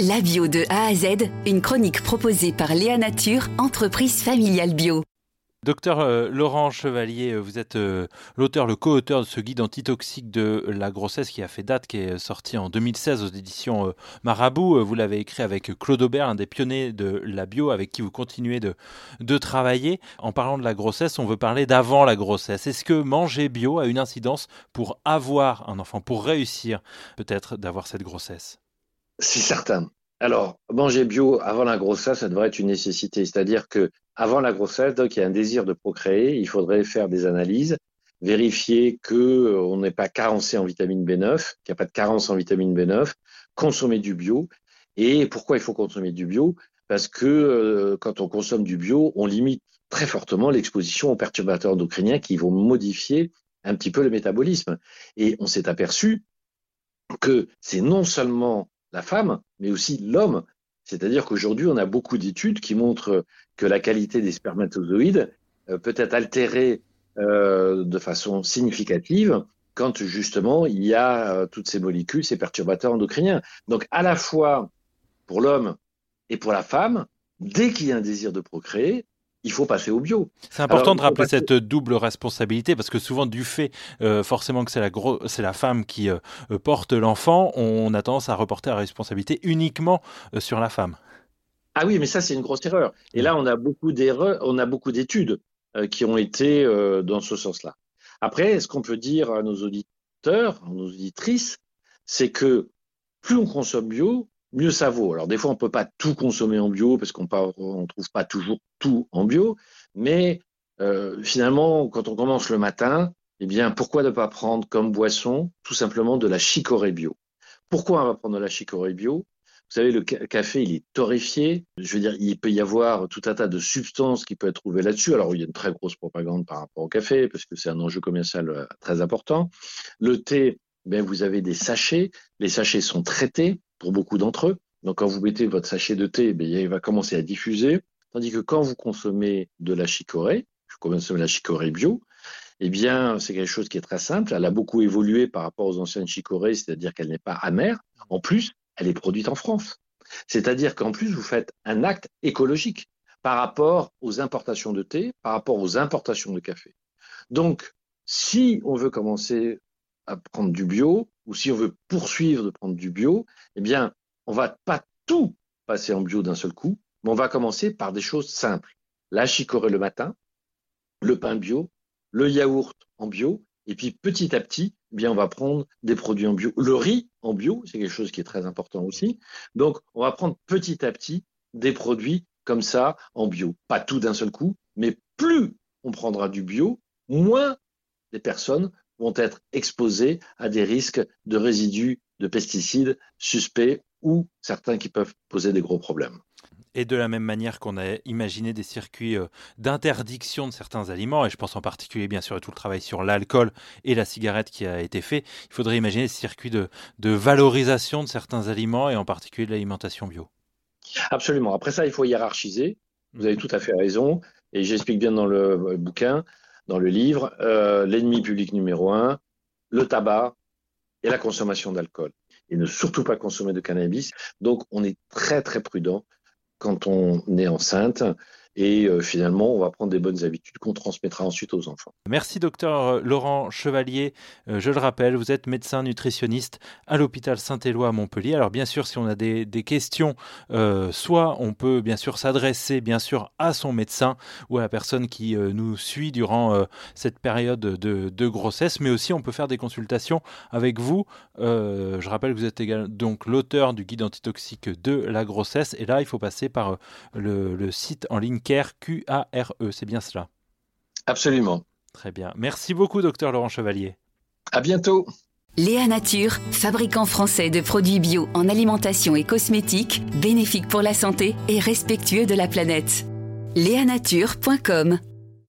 La bio de A à Z, une chronique proposée par Léa Nature, entreprise familiale bio. Docteur euh, Laurent Chevalier, euh, vous êtes euh, l'auteur, le co-auteur de ce guide antitoxique de la grossesse qui a fait date, qui est sorti en 2016 aux éditions Marabout. Vous l'avez écrit avec Claude Aubert, un des pionniers de la bio, avec qui vous continuez de, de travailler. En parlant de la grossesse, on veut parler d'avant la grossesse. Est-ce que manger bio a une incidence pour avoir un enfant, pour réussir peut-être d'avoir cette grossesse? C'est certain. Alors, manger bio avant la grossesse, ça devrait être une nécessité. C'est-à-dire que avant la grossesse, donc il y a un désir de procréer, il faudrait faire des analyses, vérifier que euh, on n'est pas carencé en vitamine B9, qu'il n'y a pas de carence en vitamine B9, consommer du bio. Et pourquoi il faut consommer du bio? Parce que euh, quand on consomme du bio, on limite très fortement l'exposition aux perturbateurs endocriniens qui vont modifier un petit peu le métabolisme. Et on s'est aperçu que c'est non seulement la femme, mais aussi l'homme. C'est-à-dire qu'aujourd'hui, on a beaucoup d'études qui montrent que la qualité des spermatozoïdes euh, peut être altérée euh, de façon significative quand justement il y a euh, toutes ces molécules, ces perturbateurs endocriniens. Donc à la fois pour l'homme et pour la femme, dès qu'il y a un désir de procréer, il faut passer au bio. C'est important de rappeler cette double responsabilité parce que souvent du fait euh, forcément que c'est la la femme qui euh, porte l'enfant, on a tendance à reporter la responsabilité uniquement euh, sur la femme. Ah oui, mais ça c'est une grosse erreur. Et là on a beaucoup d'erreurs, on a beaucoup d'études qui ont été dans ce sens-là. Après, ce qu'on peut dire à nos auditeurs, à nos auditrices, c'est que plus on consomme bio, mieux ça vaut. Alors des fois, on peut pas tout consommer en bio parce qu'on ne trouve pas toujours tout en bio, mais euh, finalement, quand on commence le matin, eh bien, pourquoi ne pas prendre comme boisson tout simplement de la chicorée bio? Pourquoi on va prendre de la chicorée bio? Vous savez, le café, il est torréfié. Je veux dire, il peut y avoir tout un tas de substances qui peuvent être trouvées là-dessus. Alors, il y a une très grosse propagande par rapport au café, parce que c'est un enjeu commercial euh, très important. Le thé, ben, vous avez des sachets. Les sachets sont traités pour beaucoup d'entre eux. Donc quand vous mettez votre sachet de thé, ben, il va commencer à diffuser. Tandis que quand vous consommez de la chicorée, je consomme la chicorée bio, eh bien, c'est quelque chose qui est très simple. Elle a beaucoup évolué par rapport aux anciennes chicorées, c'est-à-dire qu'elle n'est pas amère. En plus, elle est produite en France. C'est-à-dire qu'en plus, vous faites un acte écologique par rapport aux importations de thé, par rapport aux importations de café. Donc, si on veut commencer à prendre du bio, ou si on veut poursuivre de prendre du bio, eh bien, on va pas tout passer en bio d'un seul coup, mais on va commencer par des choses simples. La chicorée le matin, le pain bio, le yaourt en bio, et puis petit à petit, eh bien, on va prendre des produits en bio. Le riz en bio, c'est quelque chose qui est très important aussi. Donc, on va prendre petit à petit des produits comme ça en bio. Pas tout d'un seul coup, mais plus on prendra du bio, moins les personnes vont être exposés à des risques de résidus de pesticides suspects ou certains qui peuvent poser des gros problèmes. Et de la même manière qu'on a imaginé des circuits euh, d'interdiction de certains aliments, et je pense en particulier bien sûr à tout le travail sur l'alcool et la cigarette qui a été fait, il faudrait imaginer des circuits de, de valorisation de certains aliments et en particulier de l'alimentation bio. Absolument. Après ça, il faut hiérarchiser. Vous avez tout à fait raison. Et j'explique bien dans le bouquin dans le livre, euh, l'ennemi public numéro un, le tabac et la consommation d'alcool. Et ne surtout pas consommer de cannabis. Donc, on est très, très prudent quand on est enceinte et euh, finalement, on va prendre des bonnes habitudes qu'on transmettra ensuite aux enfants. Merci, docteur euh, Laurent Chevalier. Euh, je le rappelle, vous êtes médecin nutritionniste à l'hôpital Saint-Éloi à Montpellier. Alors, bien sûr, si on a des, questions, soit on peut bien sûr s'adresser bien sûr à son médecin ou à la personne qui nous suit durant cette période de, grossesse, mais aussi on peut faire des consultations avec vous. je rappelle que vous êtes également donc l'auteur du guide antitoxique de la grossesse. Et là, il faut passer par le, le site en ligne Q-A-R-E, c'est bien cela Absolument. Très bien. Merci beaucoup, docteur Laurent Chevalier. À bientôt. Léa Nature, fabricant français de produits bio en alimentation et cosmétiques, bénéfiques pour la santé et respectueux de la planète. Léanature.com